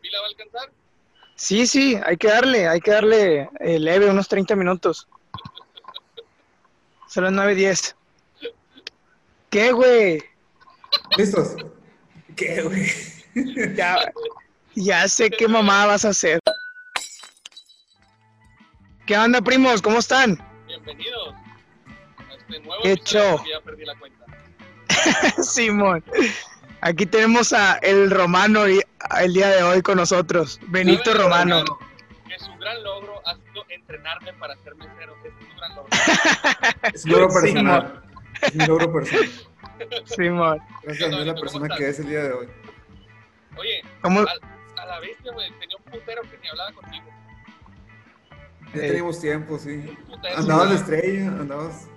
pila va a alcanzar? Sí, sí, hay que darle, hay que darle eh, leve, unos 30 minutos. Son las 9.10. ¿Qué, güey? ¿Listos? ¿Qué, güey? Ya, ya sé qué mamá vas a hacer. ¿Qué onda, primos? ¿Cómo están? Bienvenidos a este nuevo porque ya perdí la cuenta. Simón. Aquí tenemos a el Romano y- el día de hoy con nosotros, Benito ¿Saben, Romano. Que su gran logro ha sido entrenarme para ser mesero. Ese es su gran logro. Es un logro Sí, personal. Es un logro personal. Simón. Gracias a la persona que es el día de hoy. Oye, ¿Cómo? a, a la bestia, güey, tenía un putero que ni hablaba contigo. Ya Eh. teníamos tiempo, sí. Un putero. Andabas de estrella, andabas.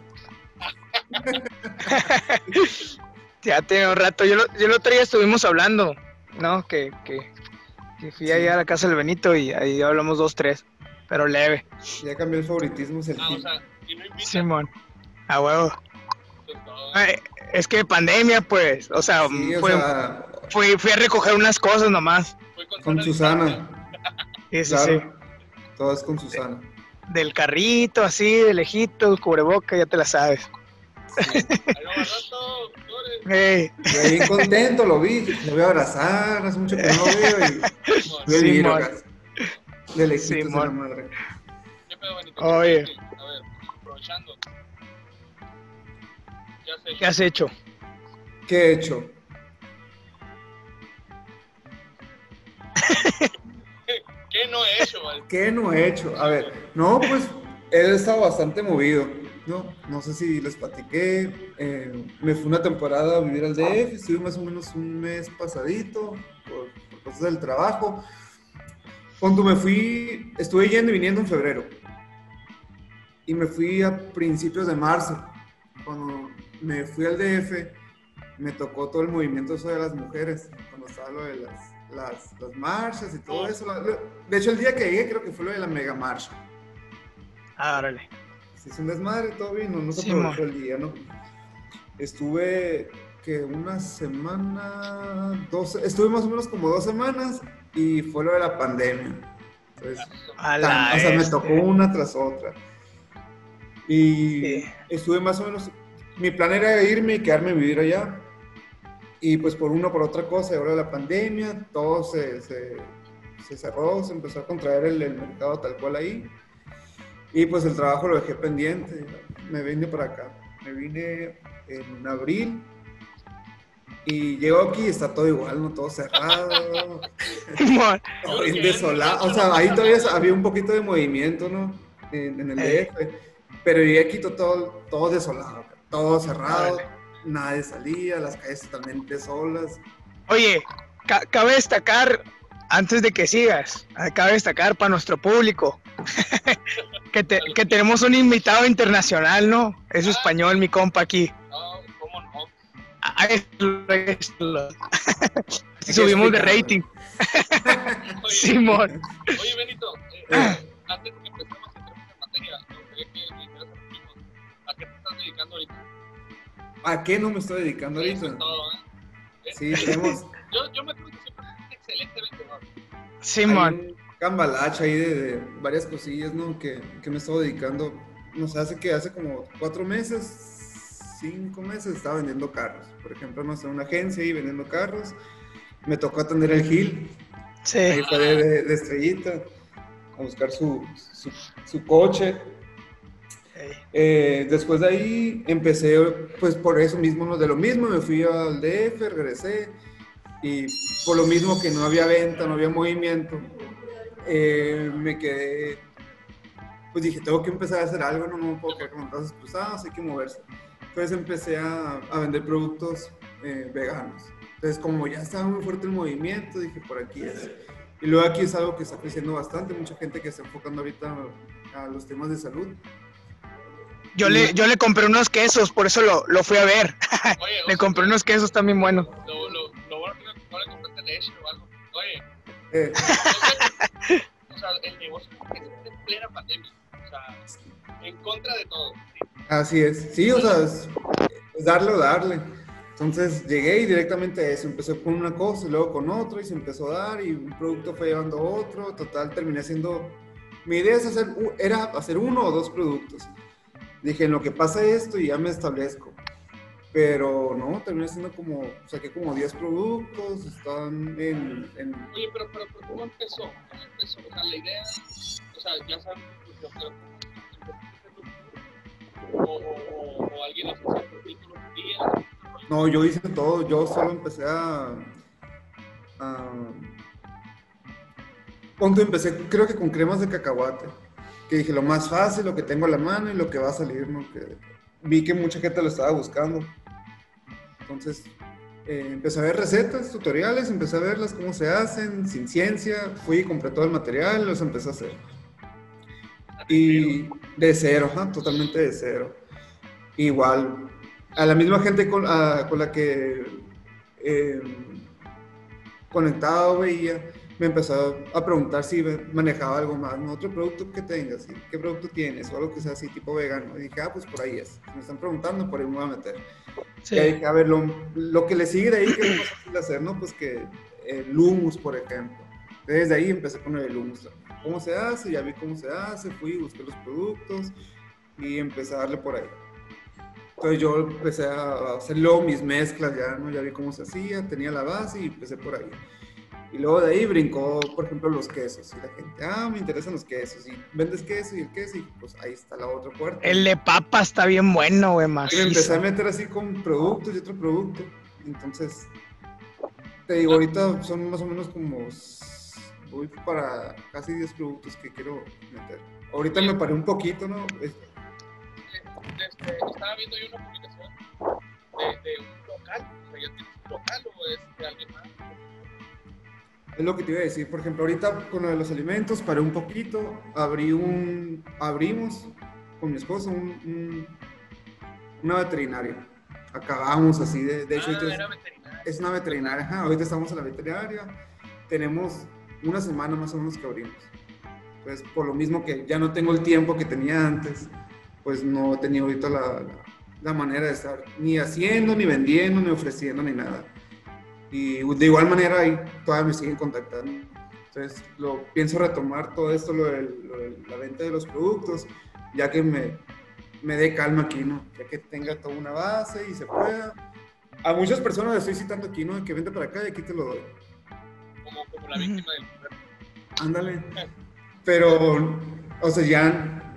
Ya tiene un rato. Yo, lo- yo el otro día estuvimos hablando, ¿no? Que, que, que fui ahí a la casa del Benito y ahí hablamos dos, tres, pero leve. Ya cambió el favoritismo, es el Ah, o sea, si no Simón. A huevo. pues. Ay, es que pandemia, pues. O sea, Sí, o fue- sea, fui, fui a recoger unas cosas nomás. Fue con, con sana Susana. Sí, sí, Claro. sí. Todo es con Susana. Del carrito, así, de lejito, el cubreboca, ya te la sabes. Ahí va rato, señores. Ey, Y ahí bien contento, lo vi. Lo voy a abrazar, hace mucho que no lo veo. Y Simón, vi el Simón. libro acá. De lejitos de la madre. ¿Qué pedo, Benito? Oye. A ver, aprovechando. ¿Qué has hecho? ¿Qué has hecho? ¿Qué he hecho? ¿Qué no he hecho, güey? ¿Qué no he hecho? A ver, no, pues he estado bastante movido, ¿no? No sé si les platiqué. eh, me fui una temporada a vivir al DF, estuve más o menos un mes pasadito por, por cosas del trabajo. Cuando me fui, estuve yendo y viniendo en febrero. Y me fui a principios de marzo. Cuando me fui al DF, me tocó todo el movimiento eso de las mujeres, cuando estaba lo de las, las, las marchas y todo eso. La- lo- De hecho, el día que llegué creo que fue lo de la mega marcha. Ah, órale. Se hizo un desmadre, todo bien, no, no se Sí, aprovechó el día, ¿no? Estuve, que una semana, dos, estuve más o menos como dos semanas y fue lo de la pandemia. Entonces, A tan- o sea, me tocó una tras otra. Y Sí. estuve más o menos, mi plan era irme y quedarme a vivir allá. Y pues por una o por otra cosa, ahora la pandemia, todo se, se, se cerró, se empezó a contraer el, el mercado tal cual ahí. Y pues el trabajo lo dejé pendiente. Me vine para acá. Me vine en abril. Y llego aquí y está todo igual, ¿no? Todo cerrado. Todo bien desolado. O sea, ahí todavía había un poquito de movimiento, ¿no? En, en el. DF. Pero llegué aquí todo, todo desolado. Todo cerrado. Nadie salía, las calles totalmente solas. Oye, ca- cabe destacar, antes de que sigas, ah, cabe destacar para nuestro público que, te- que tenemos un invitado internacional, ¿no? Es español, mi compa aquí. No, ¿cómo no? Ah, es- es- lo- que Subimos de rating, Oye, Simón. Oye, Benito, eh, antes de que empecemos a entrar en materia, me gustaría que dijeras a los primos, ¿a qué te estás dedicando ahorita? ¿A qué no me estoy dedicando Eso es ahorita? todo, ¿eh? Sí, tenemos Yo, yo me acuerdo que siempre excelente vendedor. Simón. Cambalache ahí de, de varias cosillas, ¿no? Que, que me he estado dedicando. No sé, hace que hace como cuatro meses, cinco meses, estaba vendiendo carros. Por ejemplo, no sé, una agencia ahí vendiendo carros. Me tocó atender el Gil, ahí Sí, fue de, de- estrellita, a buscar su, su, su coche. Eh, después de ahí empecé, pues por eso mismo, ¿no? de lo mismo, me fui al DF, regresé y por lo mismo que no había venta, no había movimiento, eh, me quedé, pues dije, tengo que empezar a hacer algo, no, no me puedo quedar con los brazos cruzados, hay que moverse. Entonces empecé a, a vender productos eh, veganos. Entonces como ya estaba muy fuerte el movimiento, dije, por aquí es. Y luego aquí es algo que está creciendo bastante, mucha gente que está enfocando ahorita a los temas de salud. Yo le, yo le compré unos quesos, por eso lo, lo fui a ver. Oye, Le sea, compré unos quesos también buenos. Lo, lo, lo bueno que no le compraste leche El negocio es en plena pandemia. O sea, en contra de todo. ¿sí? Así es, sí, o sea, es, darle o darle. Entonces llegué y directamente a eso, empecé con una cosa y luego con otra y se empezó a dar y un producto fue llevando otro, total terminé haciendo, mi idea es hacer, era hacer uno o dos productos. Dije, en lo que pasa esto y ya me establezco. Pero no, terminé haciendo como, saqué como 10 productos, están en, en Oye, pero, pero, pero ¿cómo empezó? ¿Cómo empezó? O sea, la idea, o sea, ya saben, pues, pero ¿cómo o, o, o alguien los hacía por ti, pedías? No, yo hice todo, yo solo empecé a... a empecé creo que con cremas de cacahuate, que dije lo más fácil, lo que tengo a la mano y lo que va a salir, ¿no? Que vi que mucha gente lo estaba buscando. Entonces, eh, empecé a ver recetas, tutoriales, empecé a verlas, cómo se hacen, sin ciencia, fui y compré todo el material, los empecé a hacer. Y de cero, totalmente de cero. Igual, a la misma gente con, a- con la que eh, conectado veía, me empezó a preguntar si manejaba algo más, ¿no? otro producto que tengas, ¿sí? ¿qué producto tienes? O algo que sea así tipo vegano. Y dije, ah, pues por ahí es. Si me están preguntando, por ahí me voy a meter. Sí. A ver, lo, lo que le sigue de ahí, que es más fácil hacer, ¿no? Pues que el humus, por ejemplo. Desde ahí empecé con el humus. ¿Cómo se hace? Ya vi cómo se hace, fui, busqué los productos y empecé a darle por ahí. Entonces yo empecé a hacer luego mis mezclas ya, ¿no? Ya vi cómo se hacía, tenía la base y empecé por ahí. Y luego de ahí brincó, por ejemplo, los quesos. Y la gente, ah, me interesan los quesos. Y vendes queso y el queso y pues ahí está la otra puerta. El de papa está bien bueno, güey, Y me empecé a meter así con productos y otro producto. Entonces, te digo, ahorita son más o menos como. Voy para casi 10 productos que quiero meter. Ahorita me paré un poquito, ¿no? Es- Este, estaba viendo yo una publicación de, de un local, o sea, ya tienes un local o es de alguien más. Es lo que te iba a decir. Por ejemplo, ahorita con lo de los alimentos, paré un poquito. Abrí un. Abrimos con mi esposa un, un- una veterinaria. Acabamos así de. De hecho, ah, veterinario. Es una veterinaria, ajá, ahorita estamos en la veterinaria, tenemos una semana más o menos que abrimos. Pues por lo mismo que ya no tengo el tiempo que tenía antes, pues no tenía ahorita la, la- la manera de estar ni haciendo, ni vendiendo, ni ofreciendo, ni nada. Y de igual manera ahí todavía me siguen contactando. Entonces lo pienso retomar todo esto, lo, de la venta de los productos, ya que me, me dé calma aquí, ¿no? Ya que tenga toda una base y se pueda. A muchas personas les estoy citando aquí, ¿no? Que vente para acá y aquí te lo doy. Como, como la víctima del. Ándale. Pero, o sea, ya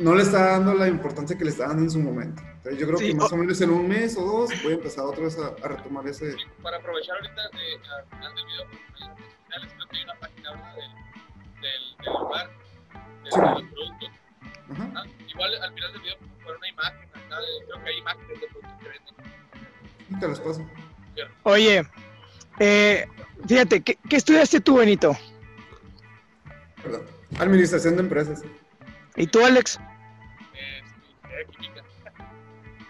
no le está dando la importancia que le está dando en su momento. Entonces, yo creo Sí, que más o- o menos en un mes o dos voy a empezar otra vez a, a retomar ese. Sí, para aprovechar ahorita de, al final del video, las sociales creo que hay una página del, del, del lugar, de, Sí. de los productos. Ajá. Ah, igual al final del video poner una imagen acá, de- creo que hay imágenes de productos que venden. Y te los paso. Oye, eh, fíjate, ¿qué, qué estudiaste tú, Benito? Perdón. Administración de empresas. ¿Y tú, Alex?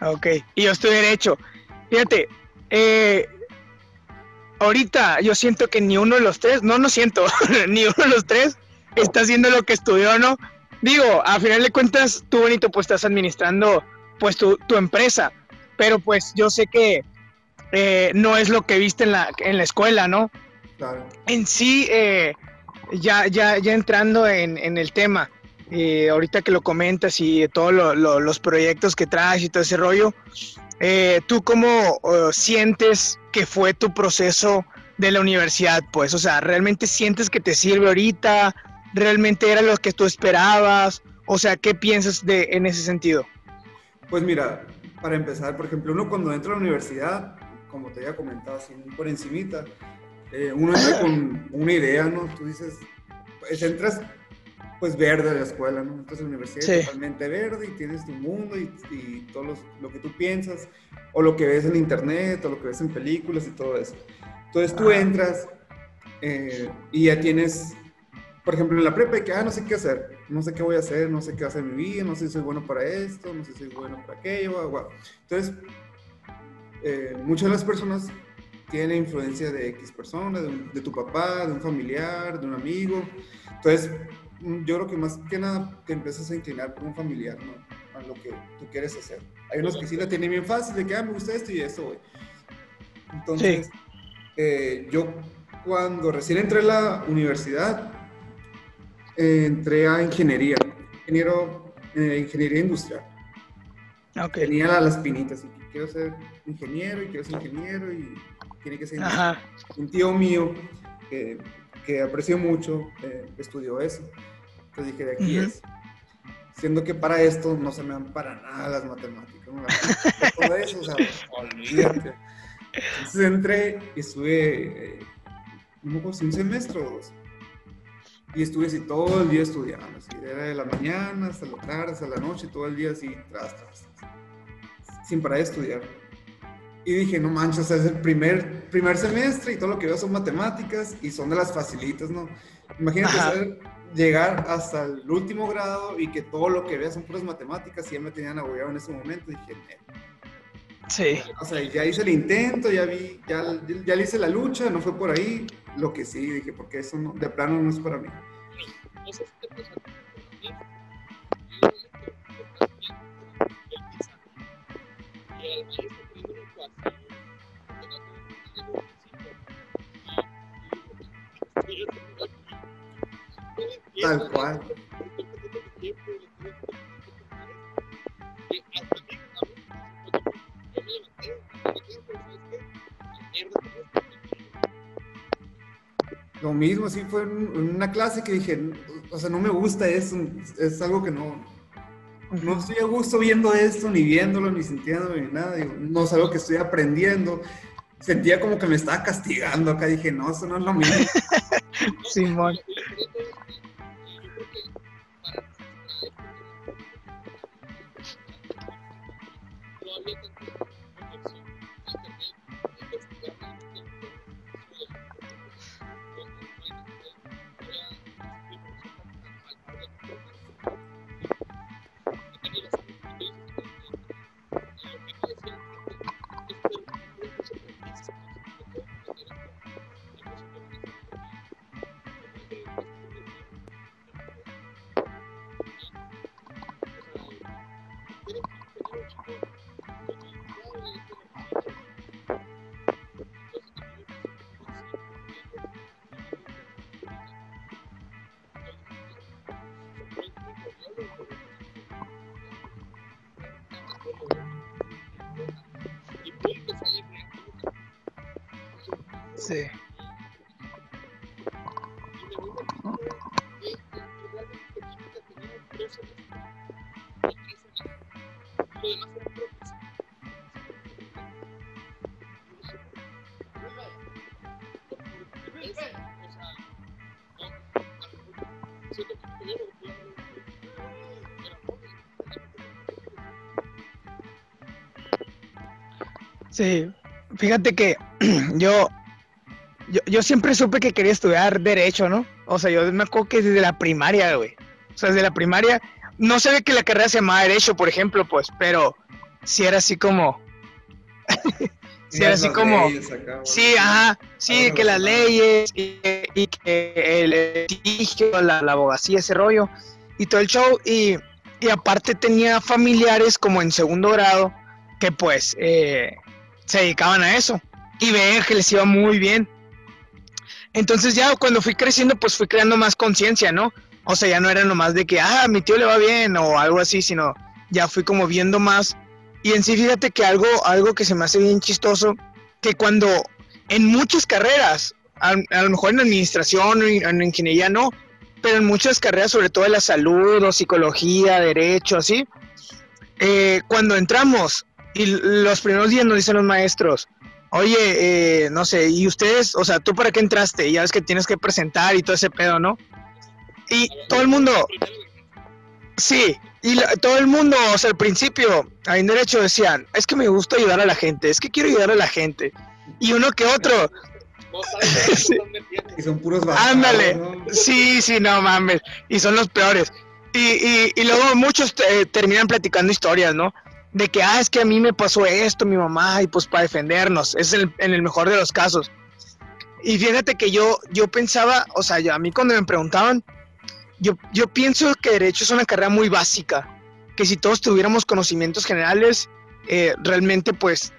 Ok, y yo estoy derecho. Fíjate, eh, ahorita yo siento que ni uno de los tres, no, no siento, ni uno de los tres está haciendo lo que estudió, ¿no? Digo, a final de cuentas, tú, Benito, pues estás administrando pues tu, tu empresa, pero pues yo sé que eh, no es lo que viste en la, en la escuela, ¿no? Claro. en sí, eh, ya, ya, ya entrando en, en el tema, eh, ahorita que lo comentas y todos lo- lo- los proyectos que traes y todo ese rollo, eh, ¿tú cómo sientes que fue tu proceso de la universidad? Pues, o sea, ¿realmente sientes que te sirve ahorita? ¿Realmente era lo que tú esperabas? O sea, ¿qué piensas de, en ese sentido? Pues mira, para empezar, por ejemplo, uno cuando entra a la universidad, como te había comentado así por encimita, eh, uno entra con una idea, ¿no? Tú dices, pues entras pues verde la escuela, ¿no? Entonces la universidad Sí. es totalmente verde y tienes tu mundo y, y todo los- lo que tú piensas, o lo que ves en internet, o lo que ves en películas y todo eso. Entonces tú Ajá. entras eh, y ya tienes, por ejemplo, en la prepa, que, ah, no sé qué hacer, no sé qué voy a hacer, no sé qué hacer en mi vida, no sé si soy bueno para esto, no sé si soy bueno para aquello, guau. Entonces, eh, muchas de las personas tienen influencia de X persona, de, un- de tu papá, de un familiar, de un amigo. Entonces, yo creo que más que nada te empiezas a inclinar por un familiar, ¿no? A lo que tú quieres hacer. Hay unos que sí la tienen bien fácil, de que, ah, me gusta esto y esto, güey. Entonces, eh, yo cuando recién entré a la universidad, eh, entré a ingeniería, ingeniero, eh, ingeniería industrial. Tenía la- las pinitas, y quiero ser ingeniero y quiero ser ingeniero y tiene que ser. Ajá. un tío mío que, que aprecio mucho eh, estudió eso. Entonces dije, de aquí Ujú. es. Siendo que para esto no se me dan para nada las matemáticas. ¿no? Todo eso, o sea, olvídate. Entonces entré y estuve, eh, un semestre o dos. Y estuve así todo el día estudiando. Así, era de la mañana hasta la tarde, hasta la noche, todo el día así, tras, tras, tras. Sin parar de estudiar. Y dije, no manches, o sea, es el primer, primer semestre y todo lo que veo son matemáticas y son de las facilitas, ¿no? Imagínate ser- llegar hasta el último grado y que todo lo que veas son puras matemáticas y ya me tenían agobiado en ese momento. Dije, "Neta". Sí. o sea, ya hice el intento, ya vi, ya, ya le hice la lucha, no fue por ahí. Lo que sí, dije, porque eso no- de plano no es para mí. Con esto, Lo mismo, así fue en, en una clase que dije, o sea, no me gusta eso, es algo que no, no estoy a gusto viendo esto, ni viéndolo, ni sintiéndolo, ni nada. Digo, no es algo que estoy aprendiendo. Sentía como que me estaba castigando acá. Dije, no, eso no es lo mismo. Simón. Sí, fíjate que yo, yo, yo siempre supe que quería estudiar Derecho, ¿no? O sea, yo me acuerdo que desde la primaria, güey. O sea, desde la primaria, no sabía que la carrera se llamaba Derecho, por ejemplo, pues, pero sí era así como... sí era así como... acá, Sí, ajá, sí, que las leyes y, y que el litigio, la, la abogacía, ese rollo y todo el show. Y, y aparte tenía familiares como en segundo grado que pues eh, se dedicaban a eso y veían que les iba muy bien. Entonces ya cuando fui creciendo pues fui creando más conciencia, ¿no? O sea, ya no era nomás de que, ah, mi tío le va bien o algo así, sino ya fui como viendo más. Y en sí, fíjate que algo, algo que se me hace bien chistoso, que cuando en muchas carreras, a, a lo mejor en administración en, en ingeniería no, pero en muchas carreras, sobre todo en la salud o psicología, derecho, así, eh, cuando entramos y los primeros días nos dicen los maestros, oye, eh, no sé, y ustedes, o sea, ¿tú para qué entraste? Y ya ves que tienes que presentar y todo ese pedo, ¿no? Y todo el mundo, Sí, y la- todo el mundo, o sea, al principio, ahí en derecho decían, es que me gusta ayudar a la gente, es que quiero ayudar a la gente. Y uno que otro, No sabes qué Sí. Y son puros ándale, ¿no? sí, sí, no mames, y son los peores. Y, y, y luego muchos eh, terminan platicando historias, ¿no? De que, ah, es que a mí me pasó esto, mi mamá, y pues para defendernos, es el, en el mejor de los casos. Y fíjate que yo, yo pensaba, o sea, a mí cuando me preguntaban, yo, yo pienso que Derecho es una carrera muy básica, que si todos tuviéramos conocimientos generales, eh, realmente pues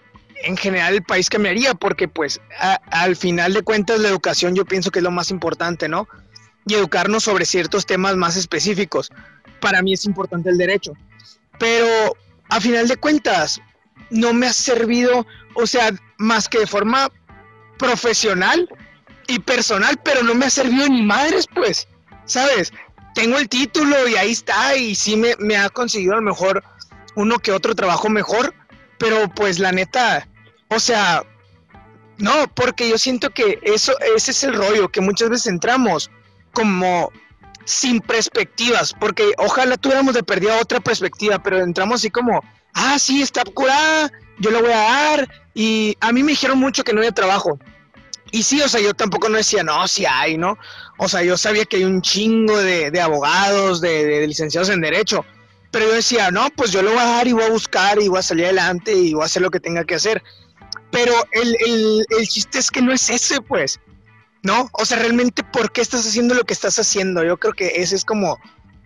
en general el país cambiaría, porque pues al final de cuentas la educación yo pienso que es lo más importante, ¿no? Y educarnos sobre ciertos temas más específicos. Para mí es importante el derecho. Pero a final de cuentas, no me ha servido, o sea, más que de forma profesional y personal, pero no me ha servido ni madres, pues, ¿sabes? Tengo el título y ahí está, y sí me, ha conseguido a lo mejor uno que otro trabajo mejor, pero pues la neta, o sea, no, porque yo siento que eso, ese es el rollo, que muchas veces entramos como sin perspectivas, porque ojalá tuviéramos de perdida otra perspectiva, pero entramos así como, ah, sí, está curada, yo lo voy a dar, y a mí me dijeron mucho que no había trabajo. Y sí, o sea, yo tampoco no decía, no, sí hay, ¿no? O sea, yo sabía que hay un chingo de, abogados, de, licenciados en Derecho, pero yo decía, no, pues yo lo voy a dar y voy a buscar y voy a salir adelante y voy a hacer lo que tenga que hacer. Pero el, el, el chiste es que no es ese, pues. ¿No? O sea, realmente, ¿por qué estás haciendo lo que estás haciendo? Yo creo que ese es como,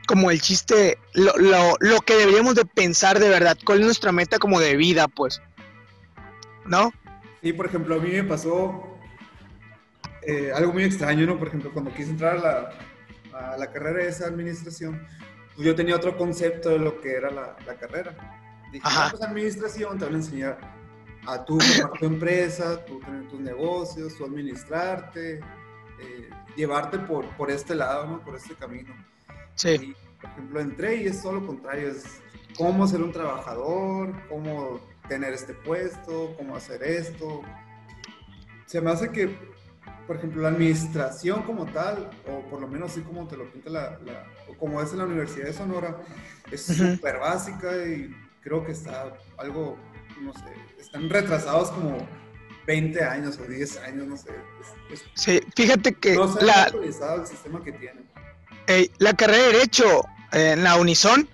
como el chiste, lo, lo, lo que deberíamos de pensar de verdad. ¿Cuál es nuestra meta como de vida, pues? ¿No? Sí, por ejemplo, a mí me pasó eh, algo muy extraño, ¿no? Por ejemplo, cuando quise entrar a la, a la carrera de esa administración, pues yo tenía otro concepto de lo que era la, la carrera. Dije, Ajá. pues administración te van a enseñar a tú formar tu empresa, tú tener tus negocios, tú administrarte, eh, llevarte por, por este lado, ¿no? Por este camino. Sí. Y, por ejemplo, entré y es todo lo contrario, es cómo ser un trabajador, cómo tener este puesto, cómo hacer esto. Se me hace que, por ejemplo, la administración como tal, o por lo menos así como te lo pinta la, la como es en la Universidad de Sonora, es súper básica y creo que está algo, no sé, están retrasados como 20 años o 10 años, no sé. sí, fíjate que no se la, actualizado el sistema que tienen. la carrera de Derecho en la Unison,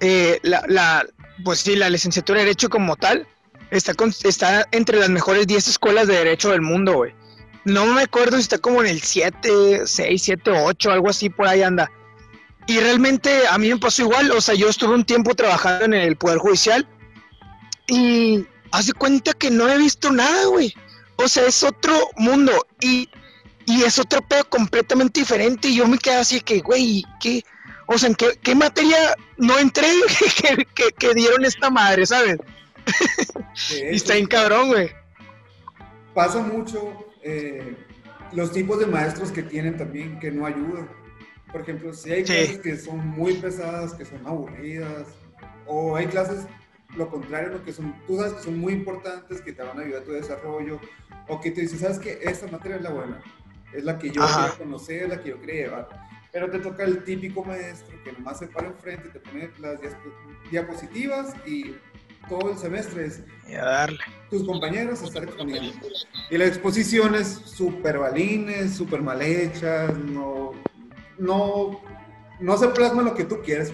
eh, la, la, pues sí, la licenciatura de Derecho como tal, está, con, está entre las mejores 10 escuelas de Derecho del mundo, güey. No me acuerdo si está como en el 7, 6, 7, 8, algo así, por ahí anda. Y realmente a mí me pasó igual, o sea, yo estuve un tiempo trabajando en el Poder Judicial y hace cuenta que no he visto nada, güey. O sea, es otro mundo y, y es otro pedo completamente diferente. Y yo me quedé así que, güey, ¿qué? O sea, ¿en qué, materia no entré que, que, dieron esta madre, ¿sabes? y está en cabrón, güey. Pasa mucho eh, los tipos de maestros que tienen también que no ayudan. Por ejemplo, si hay clases que son muy pesadas, que son aburridas, o hay clases lo contrario, lo que son, tú sabes que son muy importantes, que te van a ayudar a tu desarrollo, o que te dices, sabes que esta materia es la buena, es la que yo quiero conocer, es la que yo quería llevar. Pero te toca el típico maestro que nomás se para enfrente, te pone las diapositivas y todo el semestre es y a darle. tus compañeros a estar exponiendo. Y las exposiciones súper balines, súper mal hechas, no, no, no se plasma lo que tú quieres.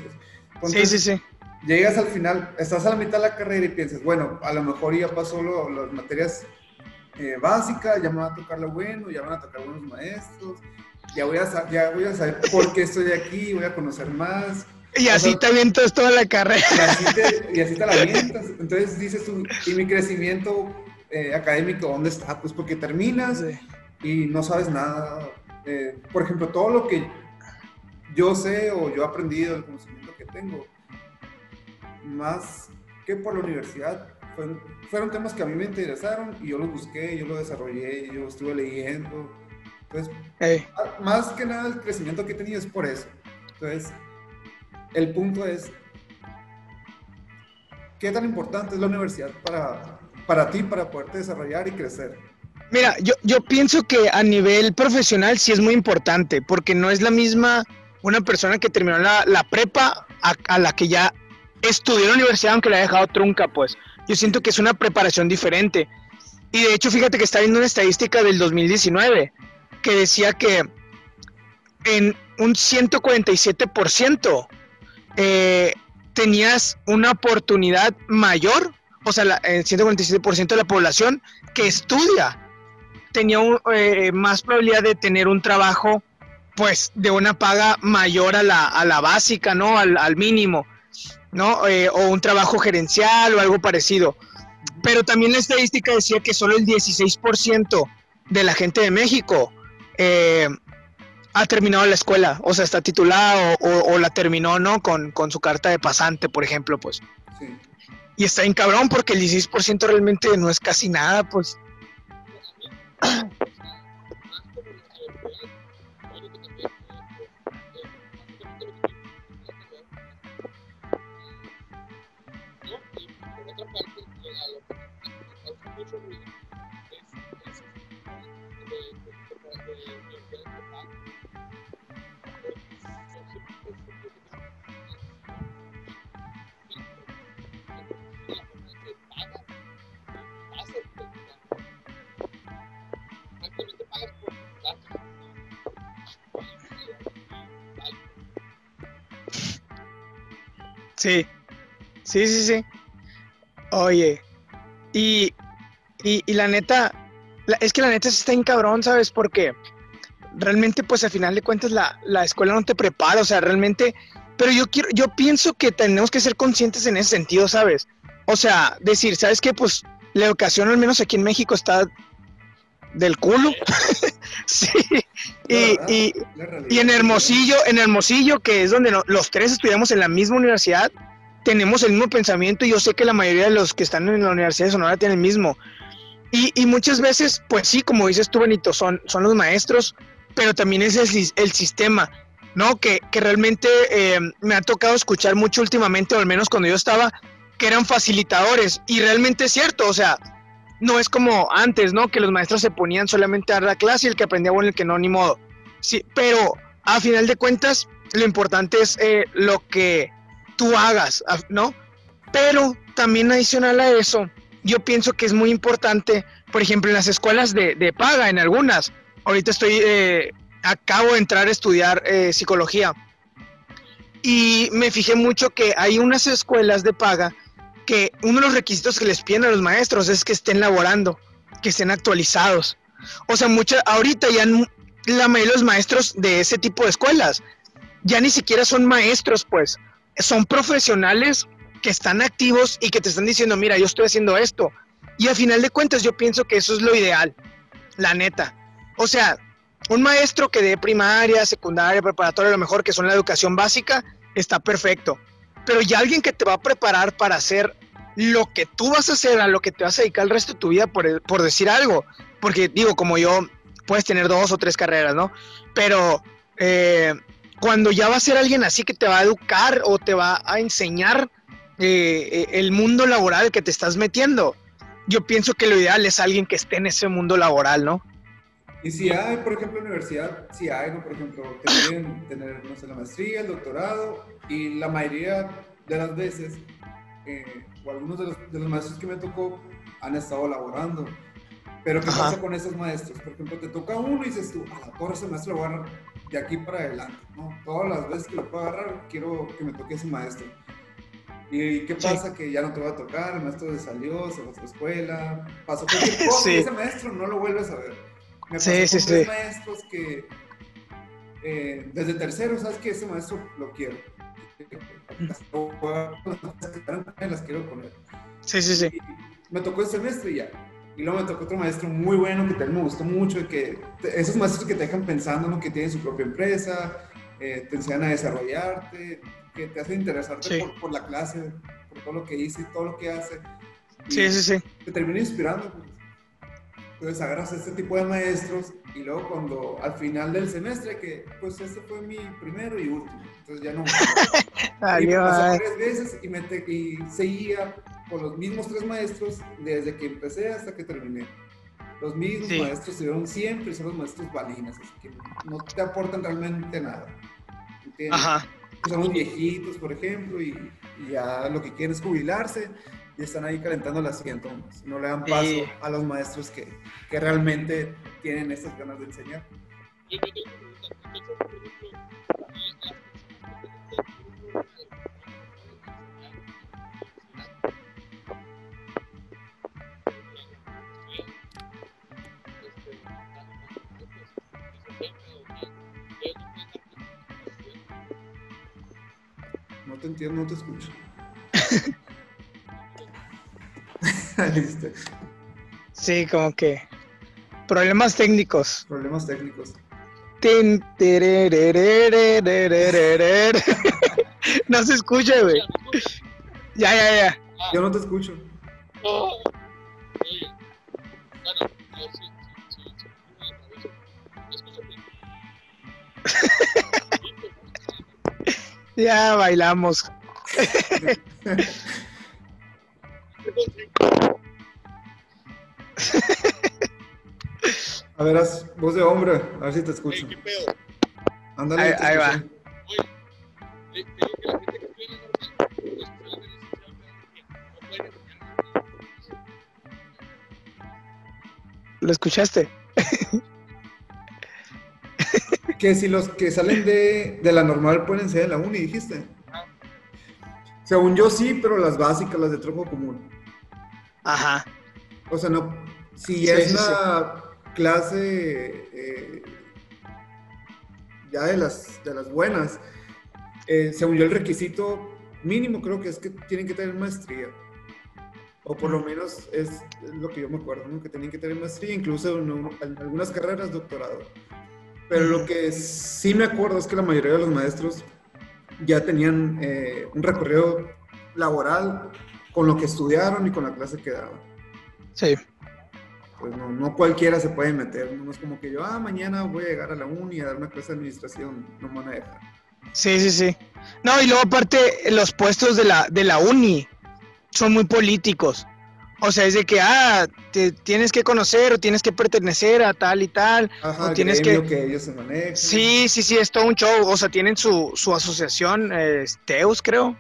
Pues. sí, sí, sí llegas al final, estás a la mitad de la carrera y piensas, bueno, a lo mejor ya pasó las materias eh, básicas, ya me va a tocar lo bueno, ya van a tocar buenos maestros, ya voy a, ya voy a saber por qué estoy aquí, voy a conocer más. Y así te avientas toda la carrera. Y así te, y así te la avientas. Entonces dices tú, ¿y mi crecimiento eh, académico dónde está? Pues porque terminas y no sabes nada. Eh, por ejemplo, todo lo que yo sé o yo he aprendido, el conocimiento que tengo, más que por la universidad. Fueron, fueron temas que a mí me interesaron y yo los busqué, yo los desarrollé, yo estuve leyendo. Entonces, más que nada el crecimiento que he tenido es por eso. Entonces, el punto es, ¿qué tan importante es la universidad para, para ti, para poderte desarrollar y crecer? Mira, yo, yo pienso que a nivel profesional sí es muy importante, porque no es la misma una persona que terminó la, la prepa a, a, la que ya estudió en la universidad aunque la haya dejado trunca, pues. Yo siento que es una preparación diferente. Y de hecho, fíjate que está viendo una estadística del 2019 que decía que en un 147% eh, tenías una oportunidad mayor, o sea, el 147% de la población que estudia tenía eh, más probabilidad de tener un trabajo, pues, de una paga mayor a la, a la básica, ¿no? Al, al mínimo. ¿No? Eh, o un trabajo gerencial o algo parecido. Pero también la estadística decía que solo el 16% de la gente de México eh, ha terminado la escuela, o sea, está titulado o, o la terminó, ¿no? Con, con, su carta de pasante, por ejemplo, pues. Sí. Y está en cabrón porque el 16% realmente no es casi nada, pues. Sí, sí, sí, sí. Oye, y, y, la neta, es que la neta está en cabrón, ¿sabes? Porque realmente, pues al final de cuentas, la, la escuela no te prepara, o sea, realmente, pero yo quiero, yo pienso que tenemos que ser conscientes en ese sentido, ¿sabes? O sea, decir, ¿sabes qué? Pues la educación, al menos aquí en México, está del culo. sí. Y, y, y, en Hermosillo, en Hermosillo, que es donde los tres estudiamos en la misma universidad, tenemos el mismo pensamiento y yo sé que la mayoría de los que están en la Universidad de Sonora tienen el mismo. Y, y muchas veces, pues sí, como dices tú, Benito, son, son los maestros, pero también es el, el sistema, ¿no? Que, que realmente eh, me ha tocado escuchar mucho últimamente, o al menos cuando yo estaba, que eran facilitadores. Y realmente es cierto, o sea, no es como antes, ¿no? Que los maestros se ponían solamente a dar la clase y el que aprendía bueno, el que no, ni modo. Sí, pero a final de cuentas, lo importante es eh, lo que tú hagas, ¿no? Pero también adicional a eso, yo pienso que es muy importante, por ejemplo, en las escuelas de, paga, en algunas. Ahorita estoy, eh, acabo de entrar a estudiar eh, psicología. Y me fijé mucho que hay unas escuelas de paga que uno de los requisitos que les piden a los maestros es que estén laborando, que estén actualizados. O sea, mucha, ahorita ya la mayoría de los maestros de ese tipo de escuelas ya ni siquiera son maestros, pues, son profesionales que están activos y que te están diciendo, mira, yo estoy haciendo esto. Y al final de cuentas yo pienso que eso es lo ideal, la neta. O sea, un maestro que dé primaria, secundaria, preparatoria, lo mejor que son la educación básica, está perfecto pero ya alguien que te va a preparar para hacer lo que tú vas a hacer, a lo que te vas a dedicar el resto de tu vida, por, decir algo. Porque digo, como yo, puedes tener dos o tres carreras, ¿no? Pero eh, cuando ya va a ser alguien así que te va a educar o te va a enseñar eh, el mundo laboral que te estás metiendo, yo pienso que lo ideal es alguien que esté en ese mundo laboral, ¿no? Y si hay, por ejemplo, universidad, si hay, ¿no? por ejemplo, que quieren tener, no sé, la maestría, el doctorado, y la mayoría de las veces, eh, o algunos de los, de los, maestros que me tocó, han estado laborando. Pero ¿qué pasa con esos maestros? Por ejemplo, te toca uno y dices tú, a la torre ese maestro lo voy a agarrar de aquí para adelante, ¿no? Todas las veces que lo puedo agarrar, quiero que me toque ese maestro. ¿Y qué pasa? Que ya no te va a tocar, el maestro se salió, se fue a otra escuela, pasó cualquier cosa sí. ese maestro no lo vuelves a ver. Me sí, sí, sí. maestros que eh, desde tercero, sabes que ese maestro lo quiero. Las quiero poner. Sí, sí, sí. Y me tocó ese semestre y ya. Y luego me tocó otro maestro muy bueno que también me gustó mucho, que esos maestros que te dejan pensando, ¿no? que tienen su propia empresa, eh, te enseñan a desarrollarte, que te hacen interesarte sí. por, por, la clase, por todo lo que hice y todo lo que hace. Y sí, sí, sí. Te termina inspirando. Pues. Entonces agarras este tipo de maestros y luego cuando al final del semestre, que pues este fue mi primero y último, entonces ya no me... y me pasó tres veces y, me te, y seguía con los mismos tres maestros desde que empecé hasta que terminé. Los mismos sí. maestros estuvieron siempre, son los maestros balinas, así que no te aportan realmente nada. ¿entiendes? Ajá. Son los viejitos, por ejemplo, y, y ya lo que quieren es jubilarse y están ahí calentando el asiento. No le dan paso sí. a los maestros que, que, realmente tienen estas ganas de enseñar. No te entiendo, no te escucho. Sí, como que. Problemas técnicos. Problemas técnicos. no se escucha, güey. Ya, ya, ya. Yo no te escucho. ya bailamos. A ver, haz voz de hombre, a ver si te escucho. Oye, ¿qué pedo? Ándale, Ahí- va. escuché. Oye, le- te digo que la gente que estudia en la normal, los que salen de la licenciatura, no pueden estudiar ¿Lo escuchaste? Que si los que salen de, de la normal pueden ser de la uni, dijiste. Según yo sí, pero las básicas, las de tronco común. Ajá. O sea, no. Si Sí, es sí, una clase eh, ya de las, de las buenas, eh, según yo el requisito mínimo creo que es que tienen que tener maestría. O por lo menos es, lo que yo me acuerdo, ¿no? que tienen que tener maestría, incluso en, un- en algunas carreras doctorado. Pero lo que sí me acuerdo es que la mayoría de los maestros ya tenían eh, un recorrido laboral con lo que estudiaron y con la clase que daban Sí. pues no, no cualquiera se puede meter, no es como que yo, ah, mañana voy a llegar a la uni a dar una clase de administración, no me van a dejar. Sí, sí, sí. No, y luego aparte los puestos de la, de la uni son muy políticos. O sea, es de que, ah, te tienes que conocer o tienes que pertenecer a tal y tal. Ajá, O tienes que- que... ellos se manejan. Sí, sí, sí, es todo un show. O sea, tienen su, su asociación, eh, Teus, creo.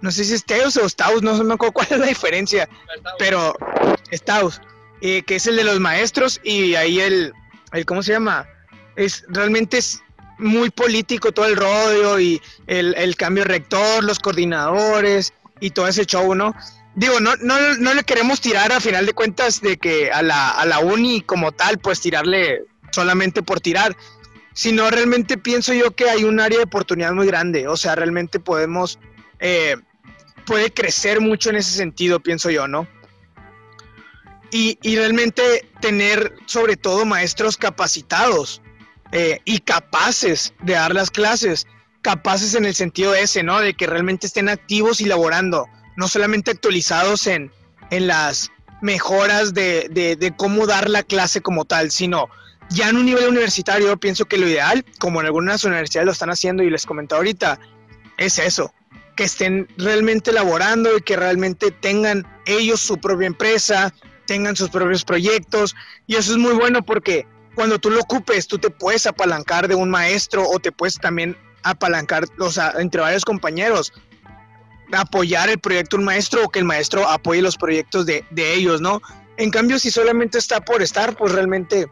No sé si es Teus o Staus, no sé me acuerdo cuál es la diferencia. Pero Staus, eh, que es el de los maestros y ahí el, el, ¿cómo se llama? Es, realmente es muy político todo el rollo y el, el cambio de rector, los coordinadores y todo ese show, ¿no? Digo, no, no, no le queremos tirar a final de cuentas de que a la, a la uni como tal, pues tirarle solamente por tirar, sino realmente pienso yo que hay un área de oportunidad muy grande, o sea, realmente podemos, eh, puede crecer mucho en ese sentido, pienso yo, ¿no? Y, y realmente tener sobre todo maestros capacitados eh, y capaces de dar las clases, capaces en el sentido ese, ¿no? De que realmente estén activos y laborando, no solamente actualizados en, en las mejoras de, de, cómo dar la clase como tal, sino ya en un nivel universitario, pienso que lo ideal, como en algunas universidades lo están haciendo y les comenté ahorita, es eso, que estén realmente laborando y que realmente tengan ellos su propia empresa, tengan sus propios proyectos y eso es muy bueno porque cuando tú lo ocupes, tú te puedes apalancar de un maestro o te puedes también apalancar, o entre varios compañeros, apoyar el proyecto un maestro o que el maestro apoye los proyectos de, de ellos, ¿no? En cambio, si solamente está por estar, pues realmente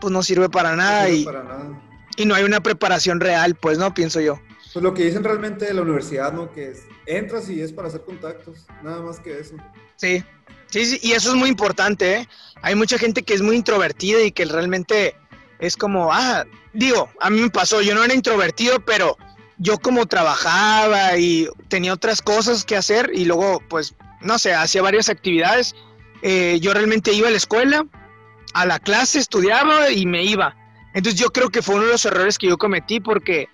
pues no sirve para nada, No sirve y, para nada. y no hay una preparación real, pues no, pienso yo. Pues lo que dicen realmente de la universidad, ¿no? Que es, entras y es para hacer contactos, nada más que eso. Sí, sí, sí, y eso es muy importante, ¿eh? Hay mucha gente que es muy introvertida y que realmente es como, ah, digo, a mí me pasó, yo no era introvertido, pero yo como trabajaba y tenía otras cosas que hacer y luego, pues, no sé, hacía varias actividades. eh, yo realmente iba a la escuela, a la clase, estudiaba y me iba. Entonces yo creo que fue uno de los errores que yo cometí porque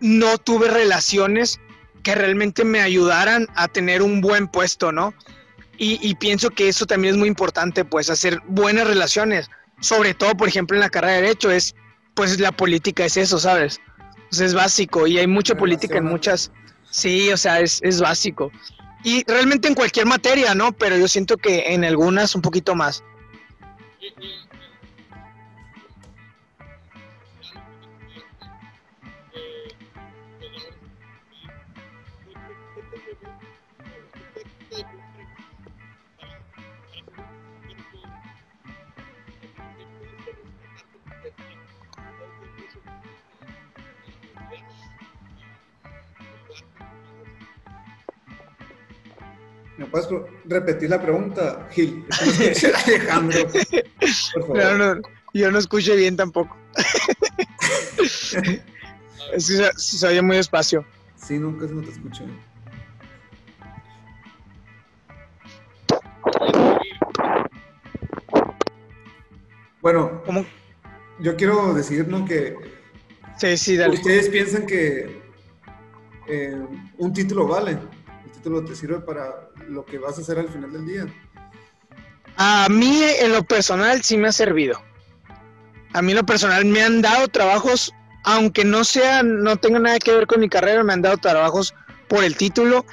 no tuve relaciones que realmente me ayudaran a tener un buen puesto, ¿no? Y, y pienso que eso también es muy importante, pues, hacer buenas relaciones. Sobre todo, por ejemplo, en la carrera de Derecho, es, pues, la política es eso, ¿sabes? Pues es básico y hay mucha política en muchas... Sí, o sea, es, es básico. Y realmente en cualquier materia, ¿no? Pero yo siento que en algunas un poquito más. ¿Me puedes repetir la pregunta, Gil? Alejandro. Por favor. No, yo no escuché bien tampoco. Es que se, se oye muy despacio. Sí, nunca no te escuché. Bueno, ¿Cómo? yo quiero decir, ¿no? Que Sí, sí, dale. ustedes piensan que eh, un título vale. El título te sirve para lo que vas a hacer al final del día. A mí en lo personal sí me ha servido. A mí en lo personal me han dado trabajos, aunque no sean, no tenga nada que ver con mi carrera, me han dado trabajos por el título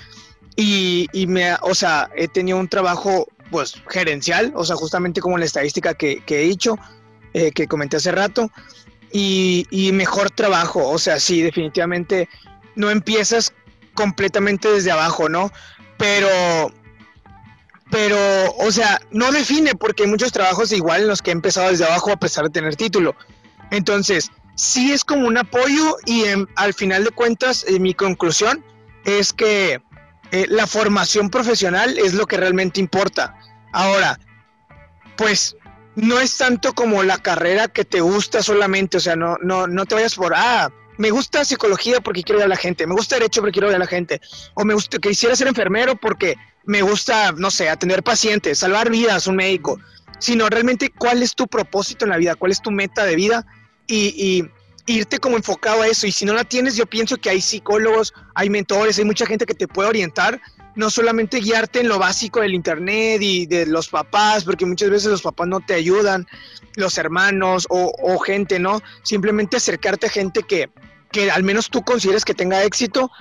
y, y me, o sea, he tenido un trabajo pues gerencial, o sea, justamente como la estadística que, que he dicho, eh, que comenté hace rato, y, y mejor trabajo, o sea, sí, definitivamente no empiezas completamente desde abajo, ¿no? Pero pero, o sea, no define porque hay muchos trabajos igual en los que he empezado desde abajo a pesar de tener título. Entonces, sí es como un apoyo y em, al final de cuentas eh, mi conclusión es que eh, la formación profesional es lo que realmente importa. Ahora, pues no es tanto como la carrera que te gusta solamente, o sea, no, no, no te vayas por, ah, me gusta psicología porque quiero ayudar a la gente, me gusta derecho porque quiero ayudar a la gente, o me gusta, quisiera ser enfermero porque me gusta, no sé, atender pacientes, salvar vidas, un médico, sino realmente cuál es tu propósito en la vida, cuál es tu meta de vida y, y irte como enfocado a eso. Y si no la tienes, yo pienso que hay psicólogos, hay mentores, hay mucha gente que te puede orientar, no solamente guiarte en lo básico del internet y de los papás, porque muchas veces los papás no te ayudan, los hermanos o, gente, ¿no? Simplemente acercarte a gente que, que al menos tú consideres que tenga éxito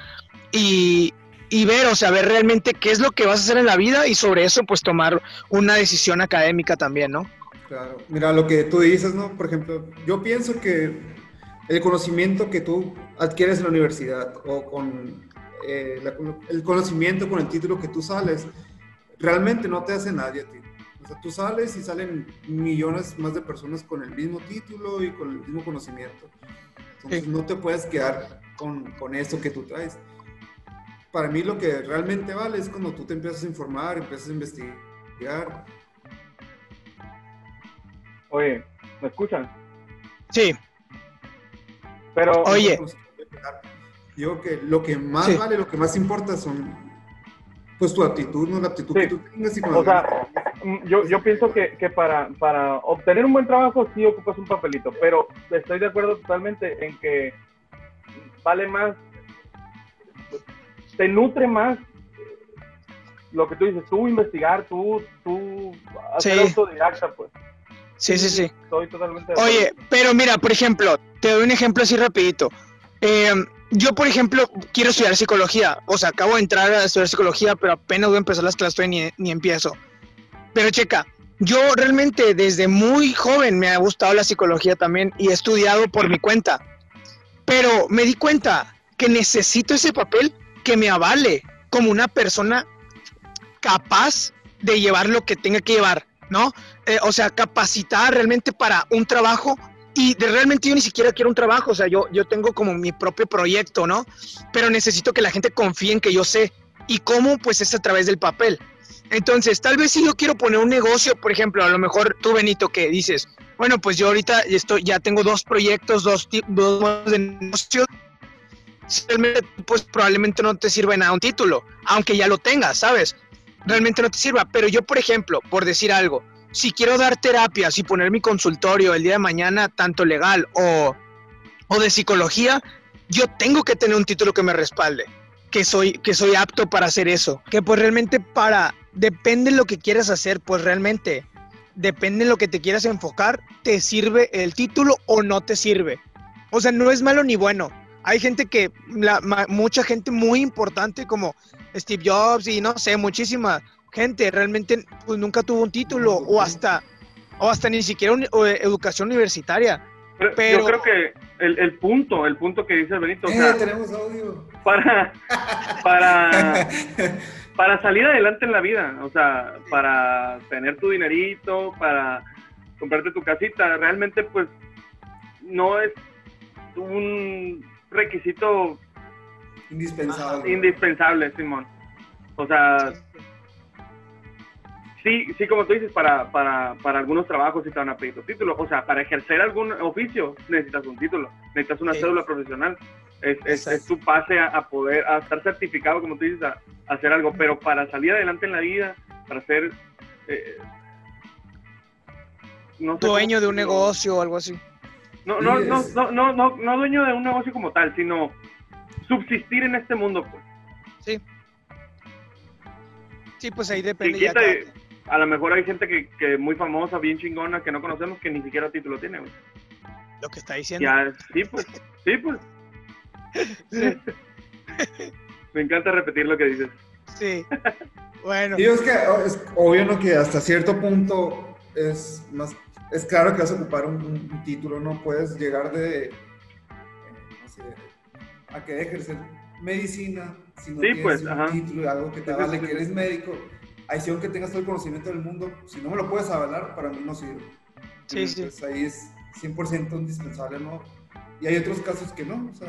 y, y ver, o sea, ver realmente qué es lo que vas a hacer en la vida y sobre eso pues tomar una decisión académica también, ¿no? Claro. Mira, lo que tú dices, ¿no? Por ejemplo, yo pienso que el conocimiento que tú adquieres en la universidad o con eh, el conocimiento con el título que tú sales, realmente no te hace nadie a ti. O sea, tú sales y salen millones más de personas con el mismo título y con el mismo conocimiento. Entonces Sí. no te puedes quedar con, con eso que tú traes. Para mí lo que realmente vale es cuando tú te empiezas a informar, empiezas a investigar, Oye, ¿me escuchan? Sí, Pero, Oye. Yo que lo que más Sí. vale, lo que más importa son pues tu actitud, ¿no? La actitud Sí. que tú tengas y con o sea, yo, yo pienso que, que para, para obtener un buen trabajo sí ocupas un papelito, pero estoy de acuerdo totalmente en que vale más, te nutre más lo que tú dices, tú investigar, tú, tú hacer Sí. autodidacta, pues. sí, sí, sí. Estoy totalmente de. Oye, pero mira, por ejemplo, te doy un ejemplo así rapidito. Eh, yo, por ejemplo, quiero estudiar psicología. O sea, acabo de entrar a estudiar psicología, pero apenas voy a empezar las clases, todavía ni, ni empiezo. Pero checa, yo realmente desde muy joven me ha gustado la psicología también y he estudiado por mi cuenta. Pero me di cuenta que necesito ese papel que me avale como una persona capaz de llevar lo que tenga que llevar, ¿no? Eh, o sea, capacitada realmente para un trabajo y de realmente yo ni siquiera quiero un trabajo, o sea, yo, yo tengo como mi propio proyecto, ¿no? Pero necesito que la gente confíe en que yo sé. ¿Y cómo? Pues es a través del papel. Entonces, tal vez si yo quiero poner un negocio, por ejemplo, a lo mejor tú, Benito, que dices, bueno, pues yo ahorita estoy, ya tengo dos proyectos, dos, dos de negocio, pues probablemente no te sirve nada un título, aunque ya lo tengas, ¿sabes? Realmente no te sirva. Pero yo, por ejemplo, por decir algo, si quiero dar terapias y poner mi consultorio el día de mañana, tanto legal o, o de psicología, yo tengo que tener un título que me respalde, que soy, que soy apto para hacer eso. Que pues realmente para, depende de lo que quieras hacer, pues realmente, depende de lo que te quieras enfocar, te sirve el título o no te sirve. O sea, no es malo ni bueno. Hay gente que, la, ma- mucha gente muy importante como Steve Jobs y no sé, muchísima gente realmente pues, nunca tuvo un título o hasta, o hasta ni siquiera una educación universitaria. Pero pero- Yo creo que el, el punto, el punto que dice Benito, o Eh, sea, tenemos audio. para, para, para salir adelante en la vida, o sea, para tener tu dinerito, para comprarte tu casita, realmente pues no es un requisito Indispensable. indispensable, Simón. O sea, sí, sí, como tú dices, para, para, para algunos trabajos sí te van a pedir tu título. O sea, para ejercer algún oficio necesitas un título, necesitas una Sí. cédula profesional. Es, es, tu pase a, a poder, a estar certificado, como tú dices, a, a hacer algo. Pero para salir adelante en la vida, para ser... eh, no sé Dueño cómo de un negocio o algo así. No, no, no, no, no, no, no dueño de un negocio como tal, sino subsistir en este mundo, pues. Sí. Sí, pues ahí depende ya. quita, cada y- quien. A lo mejor hay gente que, que muy famosa, bien chingona, que no conocemos, que ni siquiera título tiene, güey. Lo que está diciendo. Ya, sí, pues, sí, pues. Me encanta repetir lo que dices. Sí. Bueno, Digo, es que es obvio ¿no? que hasta cierto punto es más, es claro que vas a ocupar un, un- un título, no puedes llegar de, eh, no sé, a que ejercer medicina si no Sí, tienes pues, un ajá. título y algo que te Sí, sí, vale sí. que eres médico. Ahí sí, aunque tengas todo el conocimiento del mundo, si no me lo puedes avalar, para mí no sirve. sí, sí. Entonces ahí es 100% indispensable, ¿no? Y hay otros casos que no, o sea,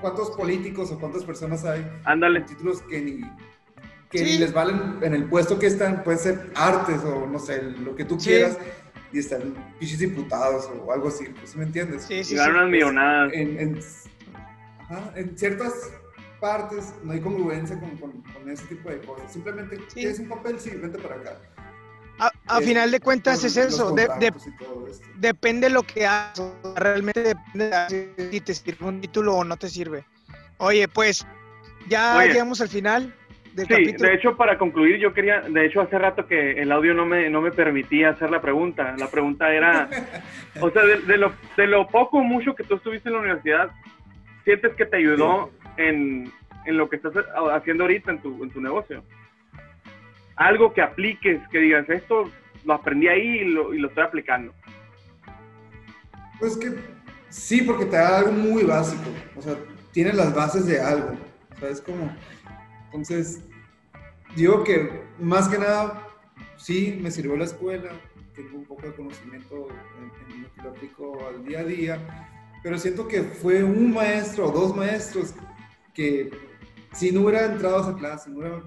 ¿cuántos políticos o cuántas personas hay Ándale. títulos que ni que Sí. ni les valen en el puesto que están, pueden ser artes o no sé, lo que tú Sí. quieras, y están pichis diputados o algo así, pues ¿sí me entiendes? Sí, Y sí, ganan sí. unas millonadas. En, en, ajá, en ciertas partes no hay congruencia con, con, con ese tipo de cosas. Simplemente Sí. tienes un papel, sí, vente para acá. A, a Es- final de cuentas es eso. de- de- depende lo que hagas. Realmente depende de si te sirve un título o no te sirve. Oye, pues ya Oye. llegamos al final del Sí, capítulo. de hecho, para concluir, yo quería, de hecho, hace rato que el audio no me, no me permitía hacer la pregunta. La pregunta era, o sea, de, de lo, de lo poco o mucho que tú estuviste en la universidad, ¿sientes que te ayudó en, en lo que estás haciendo ahorita en tu, en tu negocio? Algo que apliques, que digas, esto lo aprendí ahí y lo, y lo estoy aplicando. Pues que sí, porque te da algo muy básico. O sea, tiene las bases de algo. ¿Sabes cómo? Entonces, digo que más que nada, sí, me sirvió la escuela. Tengo un poco de conocimiento en, en lo que lo aplico al día a día. Pero siento que fue un maestro o dos maestros que si no hubiera entrado a esa clase, no, hubiera,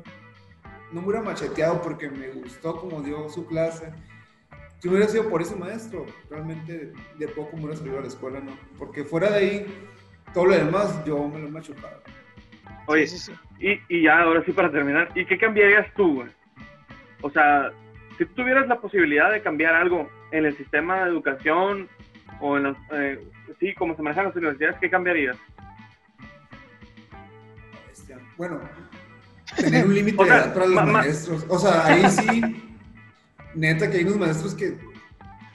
no hubiera macheteado porque me gustó como dio su clase, si hubiera sido por ese maestro, realmente de poco me hubiera salido a la escuela, ¿no? Porque fuera de ahí, todo lo demás yo me lo he machucado. Oye, Sí, sí, sí. Y, y ya, ahora sí para terminar, ¿y qué cambiarías tú, güey? O sea, si tú tuvieras la posibilidad de cambiar algo en el sistema de educación o en los, eh, sí, como se manejan las universidades, ¿qué cambiarías? Bueno, tener un límite de edad para los ma- ma- maestros. O sea, ahí sí, neta que hay unos maestros que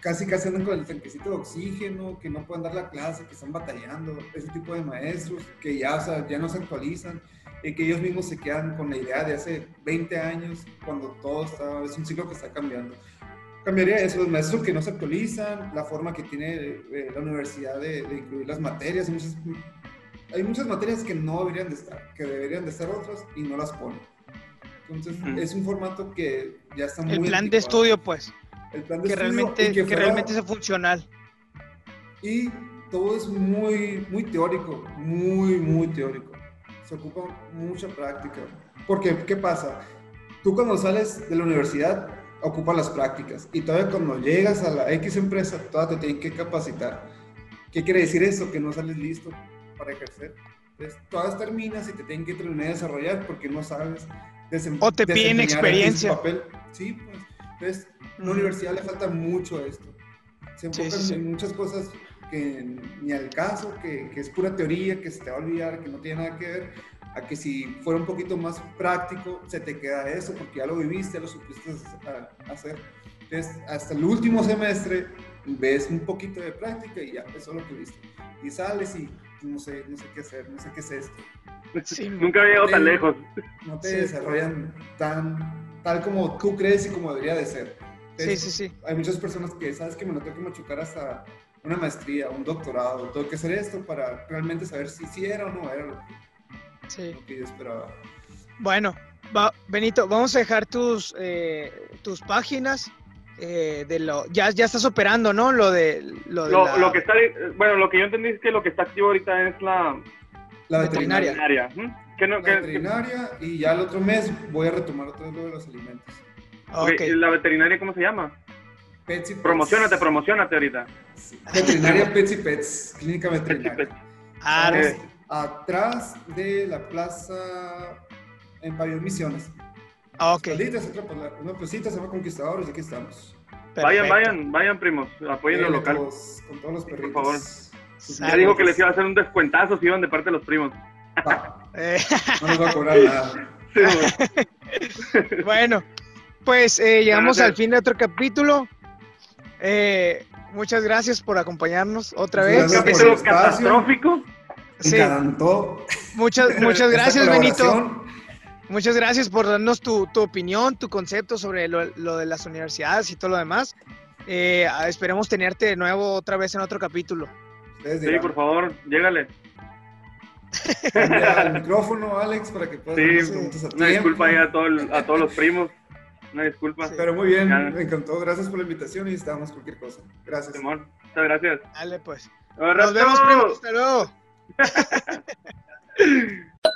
casi casi andan con el tanquecito de oxígeno, que no pueden dar la clase, que están batallando, ese tipo de maestros que ya, o sea, ya no se actualizan y que ellos mismos se quedan con la idea de hace 20 años cuando todo está, es un ciclo que está cambiando. Cambiaría eso, los maestros que no se actualizan, la forma que tiene eh, la universidad de, de incluir las materias, muchas, hay muchas materias que no deberían de estar, que deberían de estar otras y no las ponen. Entonces, Ujú. es un formato que ya está muy El plan de estudio, pues, El plan de que estudio realmente, que, fuera- realmente sea funcional. y todo es muy, muy teórico, muy, muy teórico. Se ocupa mucha práctica. Porque, ¿qué pasa? Tú cuando sales de la universidad, ocupas las prácticas. Y todavía cuando llegas a la X empresa, todavía te tienen que capacitar. ¿Qué quiere decir eso? Que no sales listo para ejercer. Entonces, todas terminas y te tienen que terminar de desarrollar porque no sabes desem- O te piden desempeñar experiencia. papel. Sí, pues. Entonces, a la universidad le falta mucho esto. Se enfocan sí, sí. en muchas cosas que ni al caso, que, que es pura teoría, que se te va a olvidar, que no tiene nada que ver, a que si fuera un poquito más práctico, se te queda eso, porque ya lo viviste, ya lo supiste hacer. Entonces, hasta el último semestre ves un poquito de práctica y ya, eso es lo que viste. Y sales y no sé, no sé qué hacer, no sé qué es esto. Sí, Nunca había llegado tan lejos. No te Sí. desarrollan tan, tal como tú crees y como debería de ser. sí, Entonces, sí, sí. hay muchas personas que, sabes que me lo tengo que machucar hasta una maestría, un doctorado, tengo que hacer esto para realmente saber si sí era o no era lo que, sí. lo que yo esperaba. Bueno, va- Benito, vamos a dejar tus, eh, tus páginas. Eh, de lo ya ya estás operando no lo de lo de Lo, la- lo que está, bueno, lo que yo entendí es que lo que está activo ahorita es la La Veterinaria. veterinaria. ¿Mm? ¿Qué no, La qué- veterinaria y ya el otro mes voy a retomar otra vez lo de los alimentos. ¿La veterinaria cómo se llama? Pets y Pets. Promocionate, promocionate ahorita. Veterinaria Pets y Pets, clínica veterinaria. Pets. Ah. Eh, Atrás de la plaza en Pabellón Misiones. Ah, ok. Otra pla- una placita se llama Conquistadores y aquí estamos. Vayan, Perfecto. vayan, vayan, primos. Apoyen lo local. todos, con todos los perritos. favor. Sale, Ya dijo que pues. les iba a hacer un descuentazo si iban de parte de los primos. Eh, no nos va a cobrar nada. Sí, bueno, pues eh, llegamos Gracias. al fin de otro capítulo. Eh, muchas gracias por acompañarnos otra vez. por Capítulo catastrófico. Sí, encantó. muchas, muchas gracias, Benito. Muchas gracias por darnos tu, tu opinión, tu concepto sobre lo, lo de las universidades y todo lo demás. Eh, esperemos tenerte de nuevo otra vez en otro capítulo. Sí, por favor, llégale. El micrófono, Alex, para que puedas Sí, a una disculpa ahí a, todo el- a todos los primos. Una disculpa. Sí. Pero muy bien, Ya. me encantó. Gracias por la invitación y estamos cualquier cosa. Gracias. Simón, muchas gracias. Dale, pues. Nos vemos, primo. Hasta luego.